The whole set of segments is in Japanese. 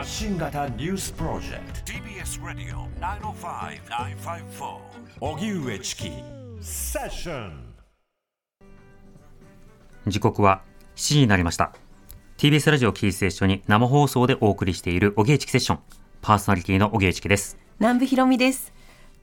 発信型ニュースプロジェクト。TBS Radio 905-954荻上チキ。セッション時刻は7時になりました。TBS ラジオキーステーションに生放送でお送りしているおぎえちきセッション。パーソナリティのおぎえちきです。南部ひろみです。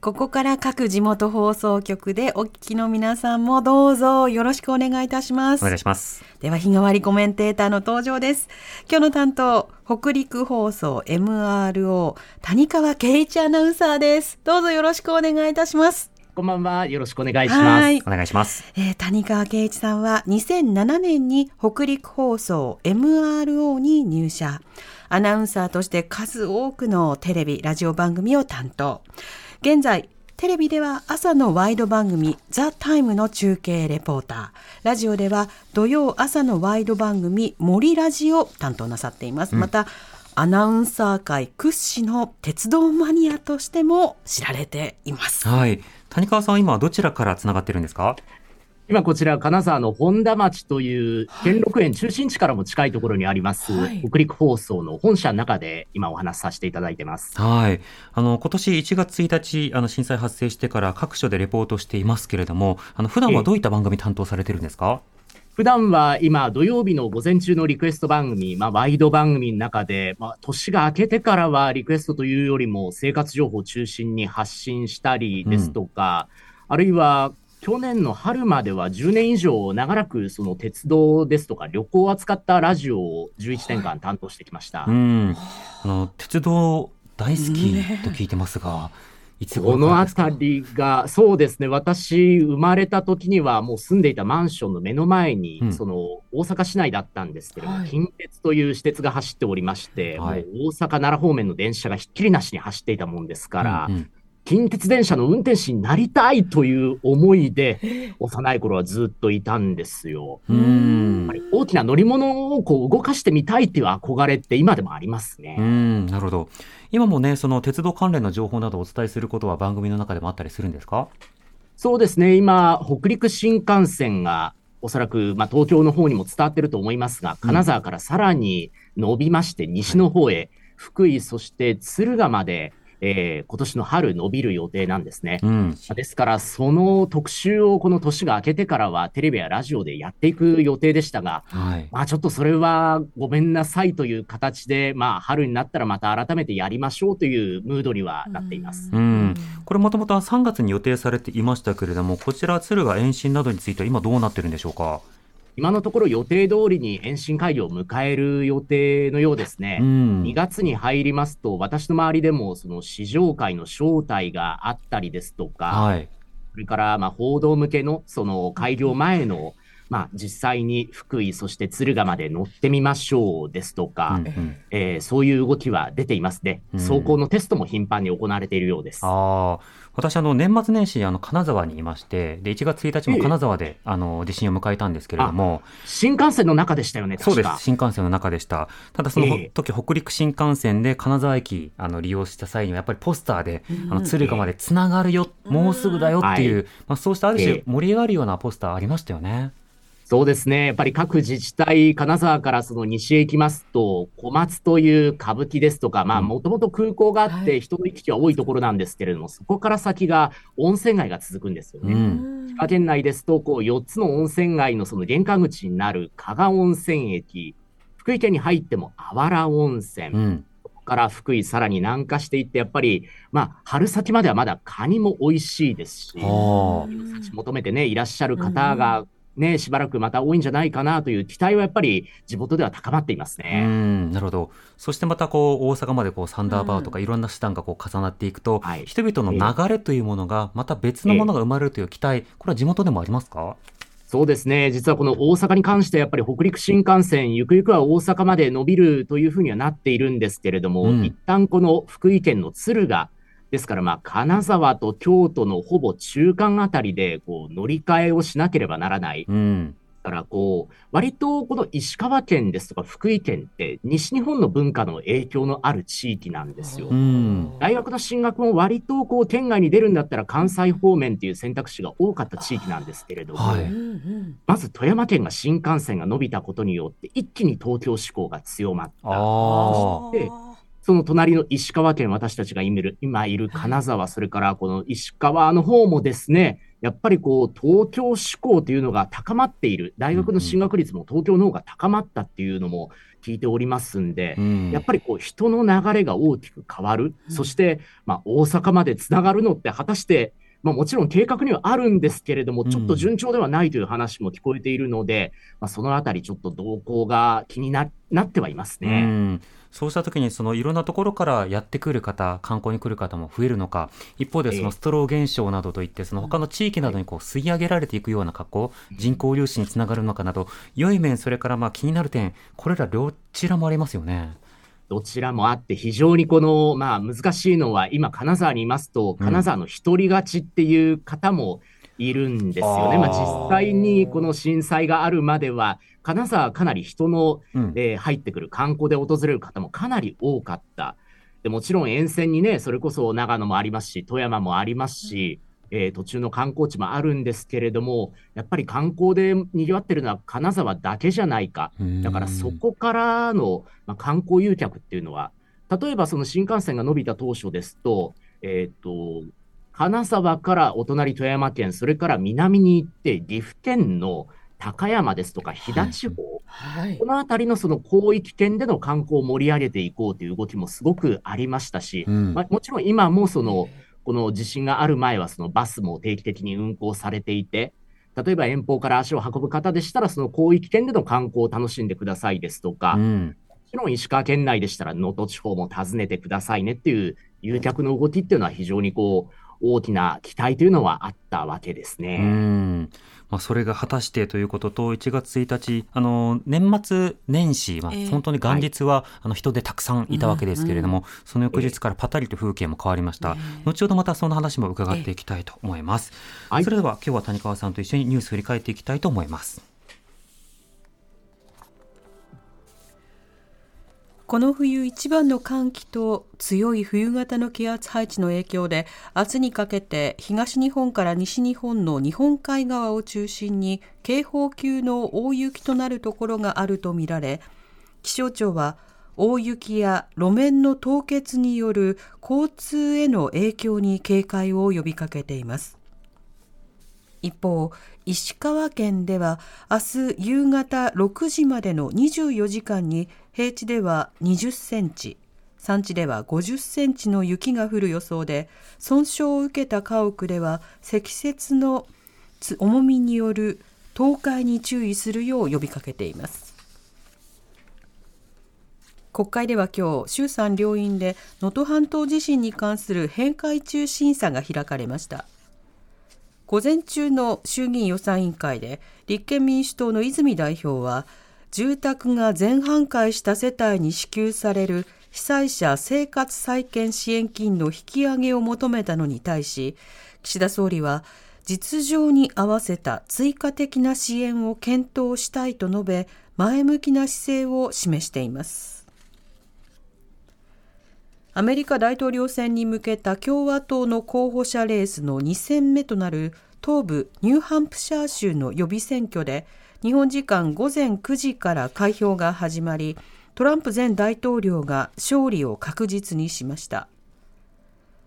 ここから各地元放送局でお聞きの皆さんもどうぞよろしくお願いいたします。お願いしますでは日替わりコメンテーターの登場です。今日の担当、北陸放送 MRO 谷川圭一アナウンサーです。どうぞよろしくお願いいたします。こんばんは。よろしくお願いします。はいお願いしますえー谷川圭一さんは2007年に北陸放送 MRO に入社。アナウンサーとして数多くのテレビ、ラジオ番組を担当。現在、テレビでは朝のワイド番組ザ・タイムの中継レポーター。ラジオでは土曜朝のワイド番組森ラジを担当なさっています。また、アナウンサー界屈指の鉄道マニアとしても知られています。はい谷川さんは今はどちらからつながってるんですか？今こちら金沢の本田町という兼六園中心地からも近いところにあります、はい北陸放送の本社の中で今お話しさせていただいてます。はい。あの、今年1月1日、あの、震災発生してから各所でレポートしていますけれども、あの、普段はどういった番組担当されてるんですか？普段は今土曜日の午前中のリクエスト番組、まあワイド番組の中で、まあ年が明けてからはリクエストというよりも生活情報を中心に発信したりですとか、あるいは去年の春までは10年以上長らくその鉄道ですとか旅行を扱ったラジオを11年間担当してきました。うん。あの、鉄道大好きと聞いてますが、いつこの辺りが、そうですね、私、生まれた時には、もう住んでいたマンションの目の前に、うん。その大阪市内だったんですけれども、はい。近鉄という私鉄が走っておりまして、はい。大阪、奈良方面の電車がひっきりなしに走っていたもんですから、うんうん近鉄電車の運転士になりたいという思いで、幼い頃はずっといたんですよ。うやっんぱり大きな乗り物をこう動かしてみたいっていう憧れって今でもありますね。うん、なるほど。今もね、その鉄道関連の情報などをお伝えすることは番組の中でもあったりするんですか？そうですね、今、北陸新幹線が、おそらく、まあ、東京の方にも伝わってると思いますが、金沢からさらに伸びまして、西の方へ、福井、そして敦賀まで、えー今年の春伸びる予定なんですね。うん。ですから、その特集をこの年が明けてからは、テレビやラジオでやっていく予定でしたが、はい。まあちょっとそれはごめんなさいという形で、まあ春になったらまた改めてやりましょうというムードにはなっています。うん。これもともとは3月に予定されていましたけれども、こちら敦賀延伸などについては今どうなってるんでしょうか？今のところ予定通りに延伸会議を迎える予定のようですね。うん。2月に入りますと、私の周りでもその市場会の招待があったりですとか、はい。それからまあ報道向けのその開業前の、まあ、実際に福井、そして敦賀まで乗ってみましょうですとか、うんうんえーそういう動きは出ていますね。うん走行のテストも頻繁に行われているようです。ああ、私、あの、年末年始、あの、金沢にいまして、で、1月1日も金沢で、あの、地震を迎えたんですけれども、新幹線の中でしたよね、そうです。新幹線の中でした。ただそのええ。時、北陸新幹線で金沢駅、あの、利用した際には、やっぱりポスターで、あの、敦賀までつながるよ、もうすぐだよっていう、はい。まあ、そうしたあるええ。種盛り上がるようなポスターありましたよね。そうですね。やっぱり各自治体、金沢からその西へ行きますと、小松という歌舞伎ですとか、まあ、うんもともと空港があっはて人の行き来が多いところなんですけれども、そこから先が温泉街が続くんですようね。ん。千葉県内ですと、こう、4つの温泉街のその玄関口になる加賀温泉駅、福井県に入ってもあわら温泉、うん。から福井さらに南下していって、やっぱり、まあ、春先まではまだカニも美味しいですし、は幸求めてね、いらっしゃる方がね、しばらくまた多いんじゃないかなという期待はやっぱり地元では高まっていますね。ん。なるほど。そしてまた、こう、大阪まで、こう、サンダーバーとか、いろんな手段がこう重なっていくと、はい人々の流れというものが、また別のものが生まれるという期待、これは地元でもありますか？そうですね。実はこの大阪に関してやっぱり北陸新幹線、ゆくゆくは大阪まで伸びるというふうにはなっているんですけれども、うん一旦この福井県の敦賀、ですからまあ金沢と京都のほぼ中間あたりでこう乗り換えをしなければならない。うん。だからこう、割とこの石川県ですとか福井県って西日本の文化の影響のある地域なんですよ。うん。大学の進学も割とこう県外に出るんだったら関西方面っていう選択肢が多かった地域なんですけれども、はいまず富山県が新幹線が伸びたことによって一気に東京志向が強まった。その隣の石川県、私たちが今いる今いる金沢、それからこの石川の方もですね、やっぱりこう東京志向というのが高まっている、大学の進学率も東京の方が高まったっていうのも聞いておりますんで、うん。やっぱりこう人の流れが大きく変わる、そしてまあ大阪までつながるのって果たして、まあ、もちろん計画にはあるんですけれども、うん。ちょっと順調ではないという話も聞こえているので、まあ、そのあたりちょっと動向が気にななってはいますうね。ん、そうした時にそのいろんなところからやってくる方観光に来る方も増えるのか。一方でそえ。えのストロー現象などといってその他の地域などにこう吸い上げられていくような格好人口粒子につながるのかなど良い面それからまあ気になる点これらどちらもありますよね。どちらもあって、非常にこの、まあ難しいのは、今、金沢にいますと、うん金沢の一人勝ちっていう方もいるんですよね。あーまあ実際にこの震災があるまでは、金沢はかなり人の、うんえー入ってくる観光で訪れる方もかなり多かった。でもちろん沿線にね、それこそ長野もありますし、富山もありますし、えー途中の観光地もあるんですけれども、やっぱり観光で賑わってるのは金沢だけじゃないか。だからそこからの、まあ、観光誘客っていうのは、例えばその新幹線が伸びた当初ですと、えっ、と、金沢からお隣富山県、それから南に行って岐阜県の高山ですとか飛騨地方、はいこ。の辺りのその広域圏での観光を盛り上げていこうという動きもすごくありましたし、うんまあ、もちろん今もその、この地震がある前はそのバスも定期的に運行されていて、例えば遠方から足を運ぶ方でしたら、その広域圏での観光を楽しんでくださいですとか、もうんちろん石川県内でしたら能登地方も訪ねてくださいねっていう誘客の動きっていうのは非常にこう、大きな期待というのはあったわけですうね。んまあ、それが果たしてということと1月1日あの年末年始、まあええ。本当に元日は、あの人でたくさんいたわけですけれども、その翌日からパタリと風景も変わりました、後ほどまたその話も伺っていきたいと思います、はい。それでは今日は谷川さんと一緒にニュース振り返っていきたいと思いますこの冬一番の寒気と強い冬型の気圧配置の影響で明日にかけて東日本から西日本の日本海側を中心に警報級の大雪となるところがあるとみられ気象庁は大雪や路面の凍結による交通への影響に警戒を呼びかけています。一方石川県では明日夕方6時までの24時間に平地では20センチ山地では50センチの雪が降る予想で損傷を受けた家屋では積雪の重みによる倒壊に注意するよう呼びかけています。国会では今日衆参両院で能登半島地震に関する閉会中審査が開かれました。午前中の衆議院予算委員会で立憲民主党の泉代表は住宅が全半壊した世帯に支給される被災者生活再建支援金の引き上げを求めたのに対し岸田総理は実情に合わせた追加的な支援を検討したいと述べ前向きな姿勢を示しています。アメリカ大統領選に向けた共和党の候補者レースの2戦目となる東部ニューハンプシャー州の予備選挙で日本時間午前9時から開票が始まりトランプ前大統領が勝利を確実にしました。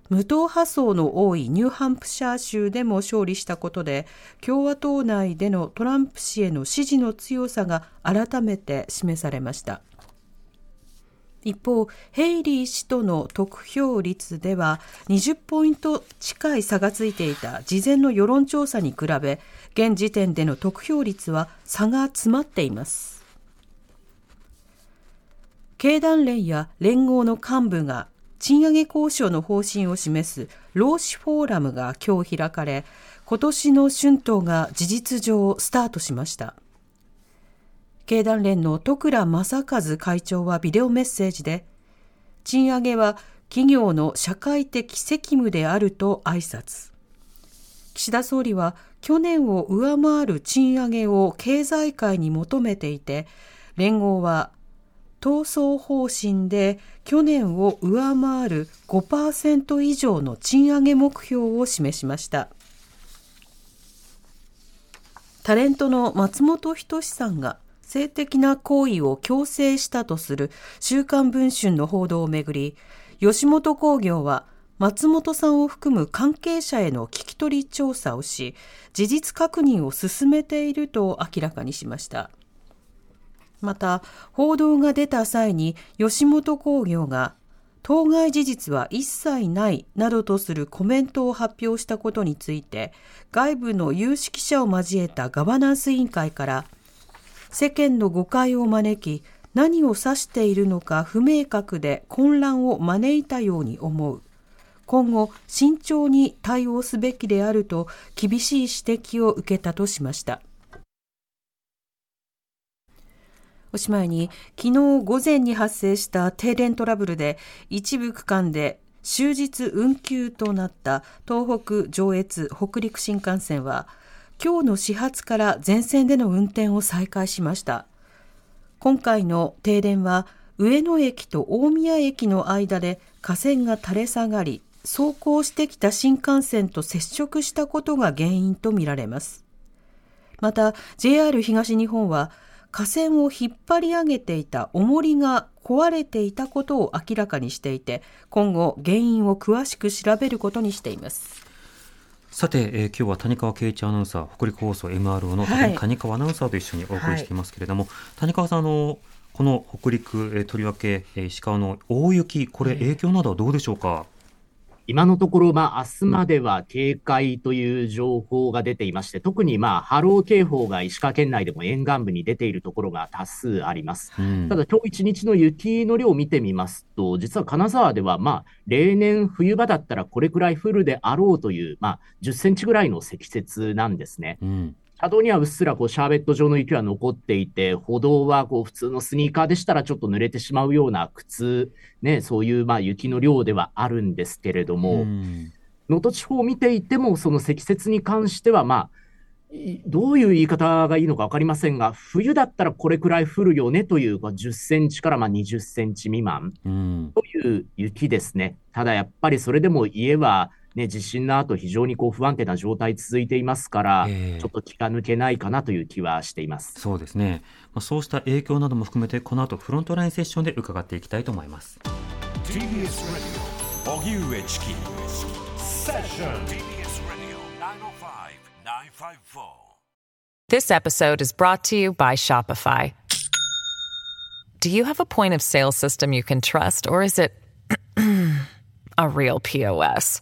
無党派層の多いニューハンプシャー州でも勝利したことで共和党内でのトランプ氏への支持の強さが改めて示されました。一方、ヘイリー氏との得票率では20ポイント近い差がついていた事前の世論調査に比べ、現時点での得票率は差が詰まっています。経団連や連合の幹部が賃上げ交渉の方針を示す労使フォーラムが今日開かれ、今年の春闘が事実上スタートしました経団連の徳倉正和会長はビデオメッセージで賃上げは企業の社会的責務であると挨拶岸田総理は去年を上回る賃上げを経済界に求めていて連合は闘争方針で去年を上回る5%以上の賃上げ目標を示しました。タレントの松本人志さんが性的な行為を強制したとする週刊文春の報道をめぐり吉本興業は松本さんを含む関係者への聞き取り調査をし事実確認を進めていると明らかにしました。また報道が出た際に吉本興業が当該事実は一切ないなどとするコメントを発表したことについて外部の有識者を交えたガバナンス委員会から世間の誤解を招き何を指しているのか不明確で混乱を招いたように思う。今後慎重に対応すべきであると厳しい指摘を受けたとしました。おしまいに昨日午前に発生した停電トラブルで一部区間で終日運休となった東北上越北陸新幹線は今日の始発から全線での運転を再開しました。今回の停電は上野駅と大宮駅の間で架線が垂れ下がり走行してきた新幹線と接触したことが原因とみられます。また JR 東日本は架線を引っ張り上げていた重りが壊れていたことを明らかにしていて今後原因を詳しく調べることにしています。さて、えー、今日は谷川圭一アナウンサー北陸放送 MRO の谷川アナウンサーと一緒にお送りしていますけれども、はい、谷川さんあのこの北陸、えー、とりわけ、えー、石川の大雪これ影響などはどうでしょうか、今のところ、まあ、明日までは警戒という情報が出ていまして、特に、まあ、波浪警報が石川県内でも沿岸部に出ているところが多数あります。うん、ただ、今日一日の雪の量を見てみますと、実は金沢では、まあ、例年冬場だったらこれくらい降るであろうという、まあ、10センチぐらいの積雪なんですね。うん車道にはうっすらこうシャーベット状の雪は残っていて、歩道はこう普通のスニーカーでしたらちょっと濡れてしまうような靴、ね、そういうまあ雪の量ではあるんですけれども、能登地方を見ていても、その積雪に関しては、まあ、どういう言い方がいいのか分かりませんが、冬だったらこれくらい降るよねという、10センチからまあ20センチ未満という雪ですね。ただやっぱりそれでも家はね、地震の後非常にこう不安定な状態続いていますから、えー、ちょっと気が抜けないかなという気はしています。そうですね、まあ、そうした影響なども含めてこの後フロントラインセッションで伺っていきたいと思います。TBS ラディオ荻上チキ。セッション TBS ラディオ905-954 This episode is brought to you by Shopify. Do you have a point of sale system you can trust or is it a real POS?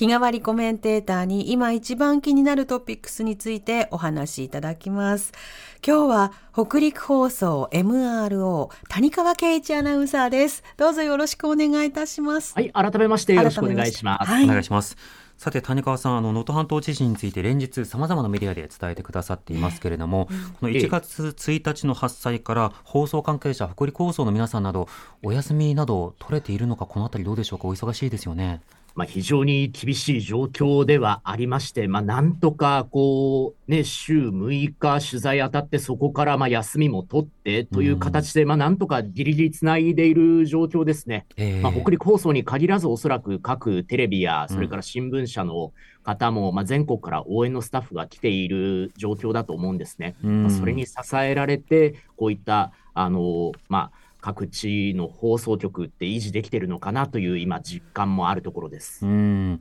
日替わりコメンテーターに今一番気になるトピックスについてお話しいただきます。今日は北陸放送 MRO 谷川圭一アナウンサーです。どうぞよろしくお願いいたします。はい、改めましてよろしくお願いします。はい、お願いします。さて谷川さん、あの能登半島地震について連日さまざまなメディアで伝えてくださっていますけれども、うん、この1月1日の発災から放送関係者、北陸放送の皆さんなどお休みなど取れているのかこのあたりどうでしょうか、お忙しいですよね。まあ、非常に厳しい状況ではありまして、まあ、なんとかこう、ね、週6日取材当たって、そこからまあ休みも取ってという形で、まあ、なんとかぎりぎりつないでいる状況ですね。えー、まあ、北陸放送に限らず、おそらく各テレビや、それから新聞社の方も、まあ、全国から応援のスタッフが来ている状況だと思うんですね。まあ、それに支えられて、こういった、あの、まあ、各地の放送局って維持できてるのかなという今実感もあるところです。うん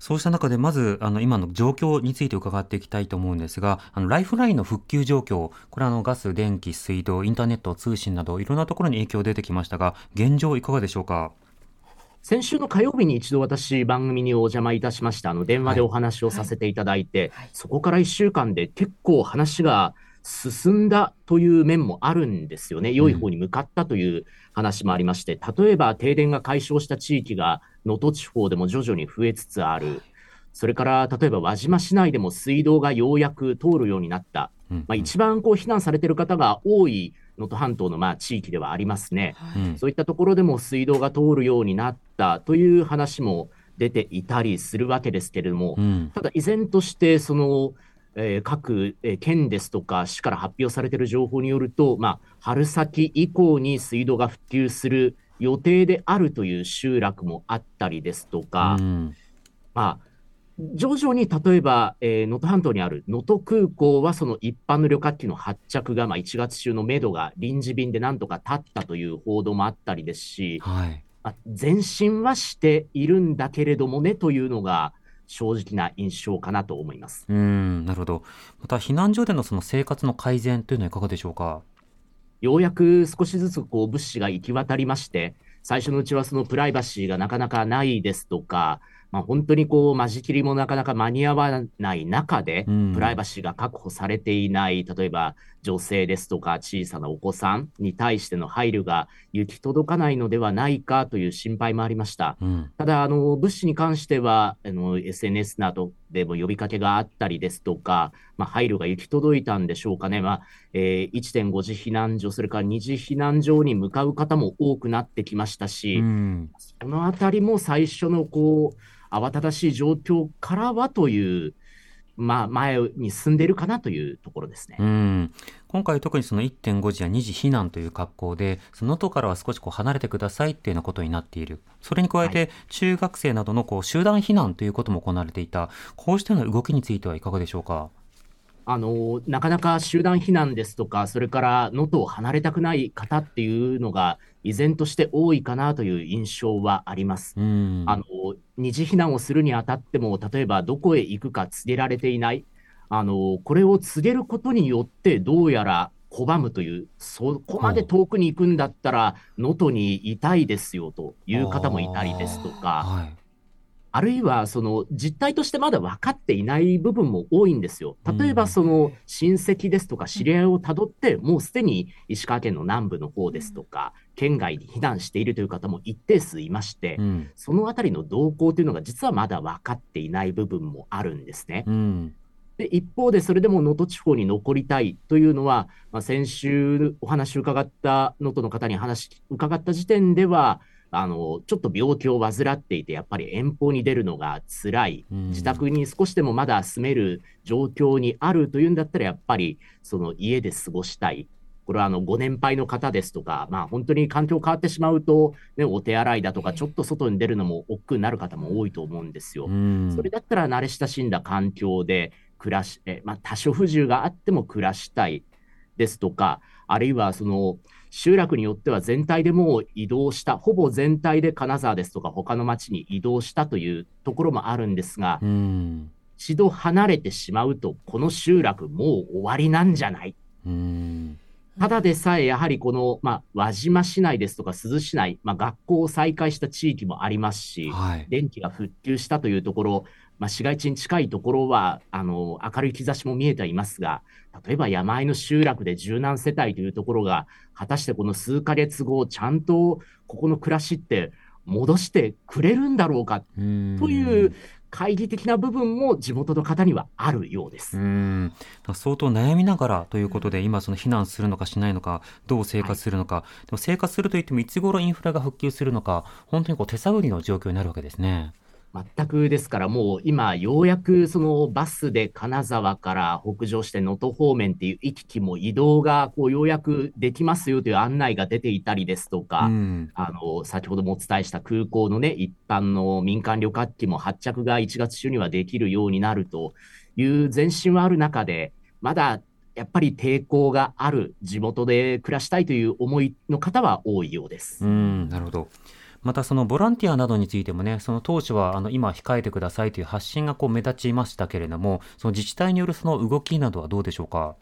そうした中で、まず、あの、今の状況について伺っていきたいと思うんですが、あの、ライフラインの復旧状況、これはあの、ガス、電気、水道、インターネット、通信など、いろんなところに影響出てきましたが、現状いかがでしょうか？先週の火曜日に一度私、番組にお邪魔いたしました。あの、電話でお話をさせていただいて、はいそこから1週間で結構話が進んだという面もあるんですよね。良い方に向かったという話もありまして、例えば停電が解消した地域が能登地方でも徐々に増えつつある。それから、例えば輪島市内でも水道がようやく通るようになった。うんまあ、一番こう避難されている方が多い能登半島のまあ地域ではありますね。うんそういったところでも水道が通るようになったという話も出ていたりするわけですけれども、うんただ依然としてその、えー各、えー県ですとか市から発表されている情報によると、まあ、春先以降に水道が復旧する予定であるという集落もあったりですとか、うんまあ、徐々に例えば、えー能登半島にある能登空港は、その一般の旅客機の発着が、まあ、1月中のめどが臨時便でなんとか立ったという報道もあったりですし、はい。まあ、前進はしているんだけれどもねというのが正直な印象かなと思います。うん、なるほど。また、避難所でのその生活の改善というのはいかがでしょうか？ようやく少しずつこう物資が行き渡りまして、最初のうちはそのプライバシーがなかなかないですとか、まあ、本当にこう間仕切りもなかなか間に合わない中で、うんプライバシーが確保されていない、例えば女性ですとか小さなお子さんに対しての配慮が行き届かないのではないかという心配もありました。うん。ただ、あの物資に関してはあの SNS などでも呼びかけがあったりですとか、まあ、配慮が行き届いたんでしょうかね、まあえー1.5次避難所、それから2次避難所に向かう方も多くなってきましたし、うん。そのあたりも最初のこう慌ただしい状況からはという、まあ、前に進んでいるかなというところですね。うん、今回特にその1.5次や2次避難という格好で、その能登からは少しこう離れてくださいっていうようなことになっている。それに加えて、中学生などのこう集団避難ということも行われていた。こうしたような動きについてはいかがでしょうか？あのなかなか集団避難ですとか、それから能登を離れたくない方っていうのが、依然として多いかなという印象はあります。うん。あの二次避難をするにあたっても、例えばどこへ行くか告げられていない、あのこれを告げることによって、どうやら拒むという、そこまで遠くに行くんだったら、能登にいたいですよという方もいたりですとか、はい。あるいはその実態としてまだ分かっていない部分も多いんですよ。例えばその親戚ですとか知り合いをたどって、もうすでに石川県の南部の方ですとか、県外に避難しているという方も一定数いまして、うん。そのあたりの動向というのが実はまだ分かっていない部分もあるんですね。うん。で一方で、それでも能登地方に残りたいというのは、まあ、先週お話を伺った能登の方に話伺った時点では、あのちょっと病気を患っていて、やっぱり遠方に出るのが辛い、うん自宅に少しでもまだ住める状況にあるというんだったら、やっぱりその家で過ごしたい。これはあのご年配の方ですとか、まあ、本当に環境変わってしまうと、ね、お手洗いだとか、ちょっと外に出るのも億劫になる方も多いと思うんですよ。うん。それだったら慣れ親しんだ環境で暮らし、えまあ、多少不自由があっても暮らしたいですとか、あるいはその集落によっては全体でもう移動した、ほぼ全体で金沢ですとか他の町に移動したというところもあるんですが、うん。一度離れてしまうと、この集落もう終わりなんじゃない？うん。ただでさえ、やはりこの、まあ、輪島市内ですとか珠洲市内、まあ、学校を再開した地域もありますし、はい。電気が復旧したというところ、まあ、市街地に近いところはあの明るい兆しも見えていますが、例えば山あいの集落で柔軟世帯というところが、果たしてこの数ヶ月後、ちゃんとここの暮らしって戻してくれるんだろうかうん。という懐疑的な部分も地元の方にはあるようです。うん。相当悩みながらということで、今、その避難するのかしないのか、どう生活するのか、でも生活するといっても、いつ頃インフラが復旧するのか、本当にこう手探りの状況になるわけですね。全くですから、もう今、ようやくそのバスで金沢から北上して能登方面っていう行き来も移動がこうようやくできますよという案内が出ていたりですとか、うんあの先ほどもお伝えした空港のね、一般の民間旅客機も発着が1月中にはできるようになるという前進はある中で、まだやっぱり抵抗がある、地元で暮らしたいという思いの方は多いようです。うん、なるほど。またそのボランティアなどについてもね、その当初はあの今控えてくださいという発信がこう目立ちましたけれども、その自治体によるその動きなどはどうでしょうか？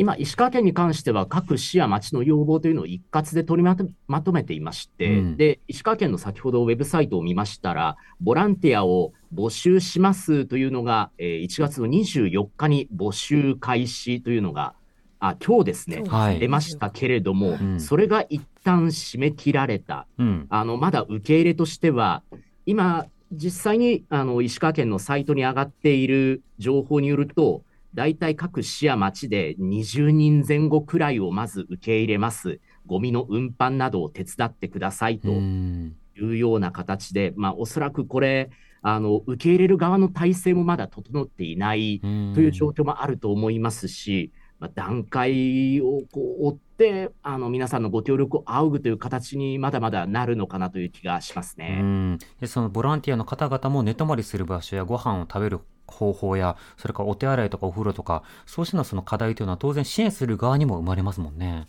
今、石川県に関しては各市や町の要望というのを一括で取りまとまとめていまして、うんで、石川県の先ほどウェブサイトを見ましたら、ボランティアを募集しますというのが、えー1月の24日に募集開始というのが、あ、今日ですね、はい出ましたけれども、んそれが一旦締め切られた。うん。あの、まだ受け入れとしては、今、実際にあの石川県のサイトに上がっている情報によると、大体各市や町で20人前後くらいをまず受け入れます。ゴミの運搬などを手伝ってくださいとうん。いうような形で、まあ、おそらくこれ、あの、受け入れる側の体制もまだ整っていないうんという状況もあると思いますし、まあ、段階をこう追って、あの皆さんのご協力を仰ぐという形にまだまだなるのかなという気がしますね。でそのボランティアの方々も寝泊まりする場所やご飯を食べる方法やそれからお手洗いとかお風呂とかそうしたその課題というのは当然支援する側にも生まれますもんね。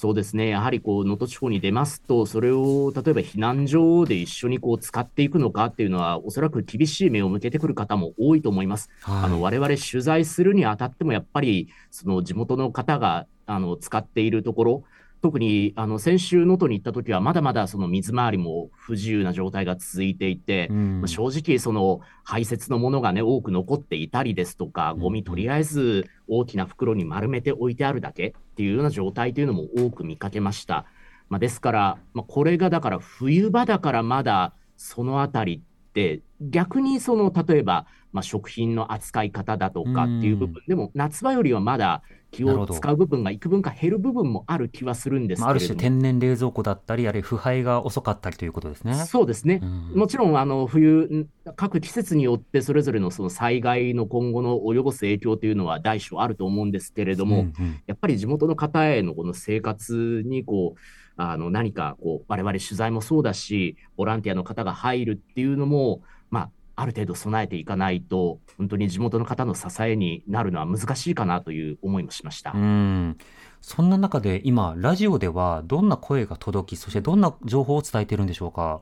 そうですね、やはりこう能登地方に出ますと、それを例えば避難所で一緒にこう使っていくのかっていうのは、おそらく厳しい目を向けてくる方も多いと思います。はいあの我々取材するにあたっても、やっぱりその地元の方があの使っているところ、特にあの先週、能登に行った時は、まだまだその水回りも不自由な状態が続いていて、うんまあ正直、その排泄のものがね、多く残っていたりですとか、ゴミとりあえず大きな袋に丸めて置いてあるだけっていうような状態というのも多く見かけました。まあ、ですから、まあ、これがだから冬場だからまだそのあたりって、逆にその例えば、まあ、食品の扱い方だとかっていう部分でも、夏場よりはまだ気を使う部分が幾分か減る部分もある気はするんですまあ、あるけれども。種天然冷蔵庫だったりあるいは腐敗が遅かったりということですね。そうですね。うんもちろん、あの、冬、ん各季節によってそれぞれのその災害の今後の及ぼす影響というのは大小あると思うんですけれども、うんうんやっぱり地元の方へのこの生活にこう、あの何かこう我々取材もそうだし、ボランティアの方が入るっていうのも、まあ、ある程度備えていかないと、本当に地元の方の支えになるのは難しいかなという思いもしました。うんそんな中で今ラジオではどんな声が届きそしてどんな情報を伝えているんでしょうか？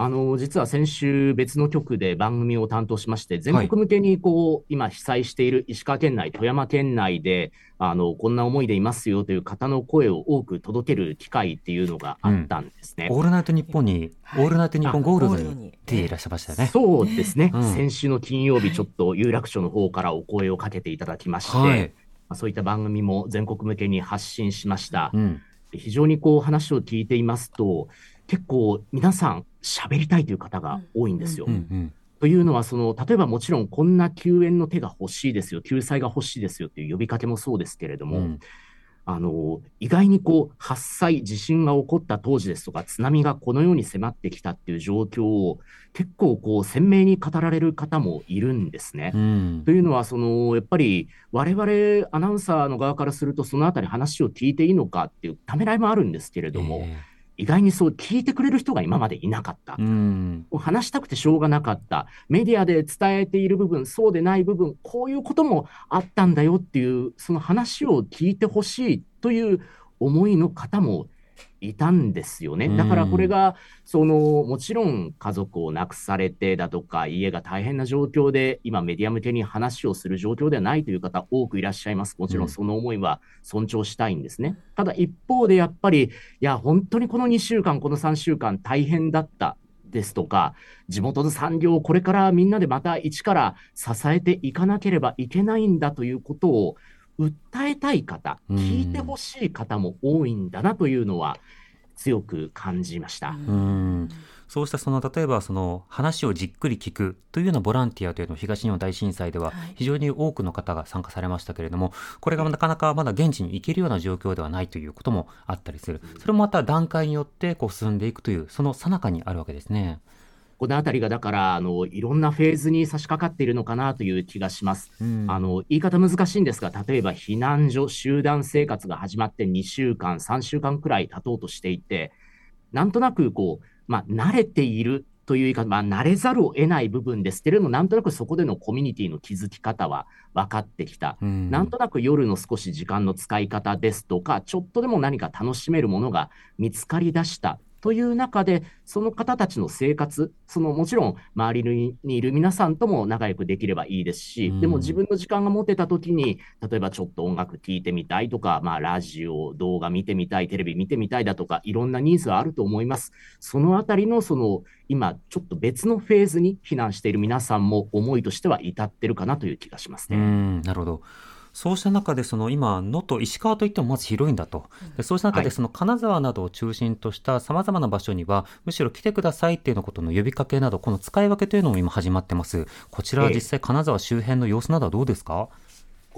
あの、実は先週別の局で番組を担当しまして、全国向けにこう、今被災している石川県内、富山県内で、あの、こんな思いでいますよという方の声を多く届ける機会っていうのがあったんですね。オールナイトニッポンに、はいオールナイトニッポンゴールドに出ていらっしゃいましたよね。そうですね、うん先週の金曜日、ちょっと有楽町の方からお声をかけていただきまして、はい。まあそういった番組も全国向けに発信しました。うん。で非常にこう話を聞いていますと、結構皆さん喋りたいという方が多いんですよ。というのはその、例えばもちろんこんな救援の手が欲しいですよ、救済が欲しいですよっていう呼びかけもそうですけれども、うん。あの意外にこう発災、地震が起こった当時ですとか、津波がこのように迫ってきたっていう状況を結構こう鮮明に語られる方もいるんですね。うん。というのは、そのやっぱり我々アナウンサーの側からすると、そのあたり話を聞いていいのかっていうためらいもあるんですけれども、え意外にそう聞いてくれる人が今までいなかったえ。うん。話したくてしょうがなかった。メディアで伝えている部分、そうでない部分、こういうこともあったんだよっていう、その話を聞いてほしいという思いの方もいたんですよね。だからこれが、その、もちろん家族を亡くされてだとか、家が大変な状況で、今メディア向けに話をする状況ではないという方多くいらっしゃいます。もちろんその思いは尊重したいんですね。ただ一方でやっぱり、いや、本当にこの2週間、この3週間大変だった。ですとか、地元の産業をこれからみんなでまた一から支えていかなければいけないんだということを訴えたい方、うん聞いてほしい方も多いんだなというのは強く感じました。うんそうしたその例えばその話をじっくり聞くというようなボランティアというのを東日本大震災では非常に多くの方が参加されましたけれどもこれがなかなかまだ現地に行けるような状況ではないということもあったりするそれもまた段階によってこう進んでいくというその最中にあるわけですね。このあたりがだから、あの、いろんなフェーズに差し掛かっているのかなという気がします。うんあの、言い方難しいんですが、例えば避難所、集団生活が始まって2週間、3週間くらい経とうとしていて、なんとなくこう、まあ、慣れているという言い方、まあ、慣れざるを得ない部分ですけれども、なんとなくそこでのコミュニティの築き方は分かってきた。うんなんとなく夜の少し時間の使い方ですとか、ちょっとでも何か楽しめるものが見つかりだしたという中で、その方たちの生活、そのもちろん周りにいる皆さんとも仲良くできればいいですし、うんでも自分の時間が持てた時に、例えばちょっと音楽聴いてみたいとか、まあラジオ、動画見てみたい、テレビ見てみたいだとか、いろんなニーズはあると思います。そのあたりのその今ちょっと別のフェーズに避難している皆さんも思いとしては至ってるかなという気がしますうね。んなるほど。そうした中で、その今、能登、石川といってもまず広いんだと。でそうした中で、はいその金沢などを中心とした様々な場所には、むしろ来てくださいっていうのことの呼びかけなど、この使い分けというのも今始まってます。こちらはええ実際金沢周辺の様子などはどうですか？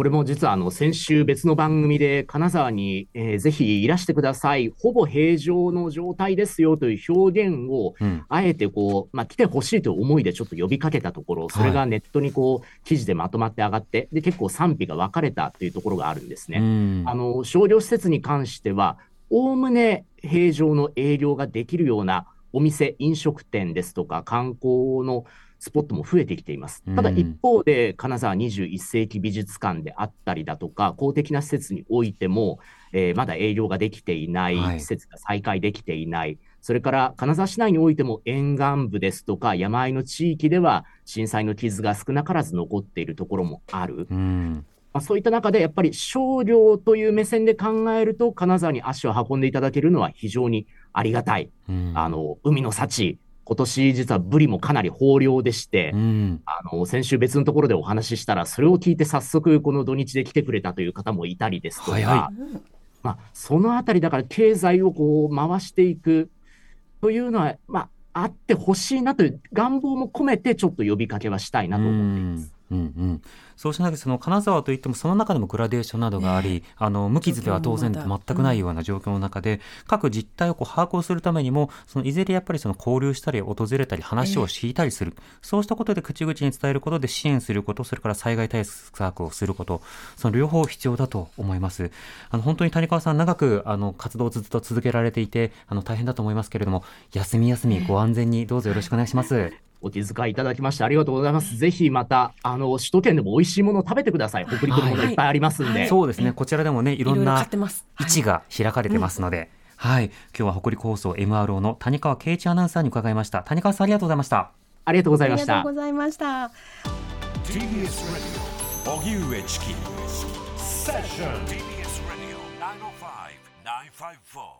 これも実はあの先週別の番組で金沢に、えーぜひいらしてください、ほぼ平常の状態ですよという表現を、うん。あえてこう、まあ、来てほしいという思いでちょっと呼びかけたところ、それがネットにこう記事でまとまって上がって、で結構賛否が分かれたというところがあるんですね。うんあの商業施設に関しては、おおむね平常の営業ができるようなお店、飲食店ですとか、観光のスポットも増えてきています。ただうん一方で、金沢21世紀美術館であったりだとか、公的な施設においても、えーまだ営業ができていない、はい施設が再開できていない、それから金沢市内においても沿岸部ですとか、山あいの地域では震災の傷が少なからず残っているところもある。うん。まあ、そういった中で、やっぱり商業という目線で考えると、金沢に足を運んでいただけるのは非常にありがたい。うんあの、海の幸、今年実はブリもかなり豊漁でして、うん。あの、先週別のところでお話ししたら、それを聞いて早速この土日で来てくれたという方もいたりですとか、はいはまあ、そのあたりだから経済をこう回していくというのは、まあ、あってほしいなという願望も込めて、ちょっと呼びかけはしたいなと思っています。うんうん。うん、そうしなきゃその金沢といってもその中でもグラデーションなどがあり、あの無傷では当然全くないような状況の中で、各実態をこう把握をするためにもそのいずれやっぱりその交流したり訪れたり話を聞いたりする、そうしたことで口々に伝えることで支援することそれから災害対策をすることその両方必要だと思います。あの本当に谷川さん長くあの活動をずっと続けられていてあの大変だと思いますけれども休み休みご安全にどうぞよろしくお願いします。お気遣いいただきましてありがとうございます。ぜひまた、あの、首都圏でも美味しいものを食べてください。北陸のものいっぱいありますんで。はいそうですね、こちらでもね、いろんな買ってます位置が開かれてますので、はい、今日は北陸放送 MRO の谷川圭一アナウンサーに伺いました。谷川さんありがとうございました。ありがとうございましたありがとう。ございました。TBS Radio 荻上チキセッション TBS Radio 905 954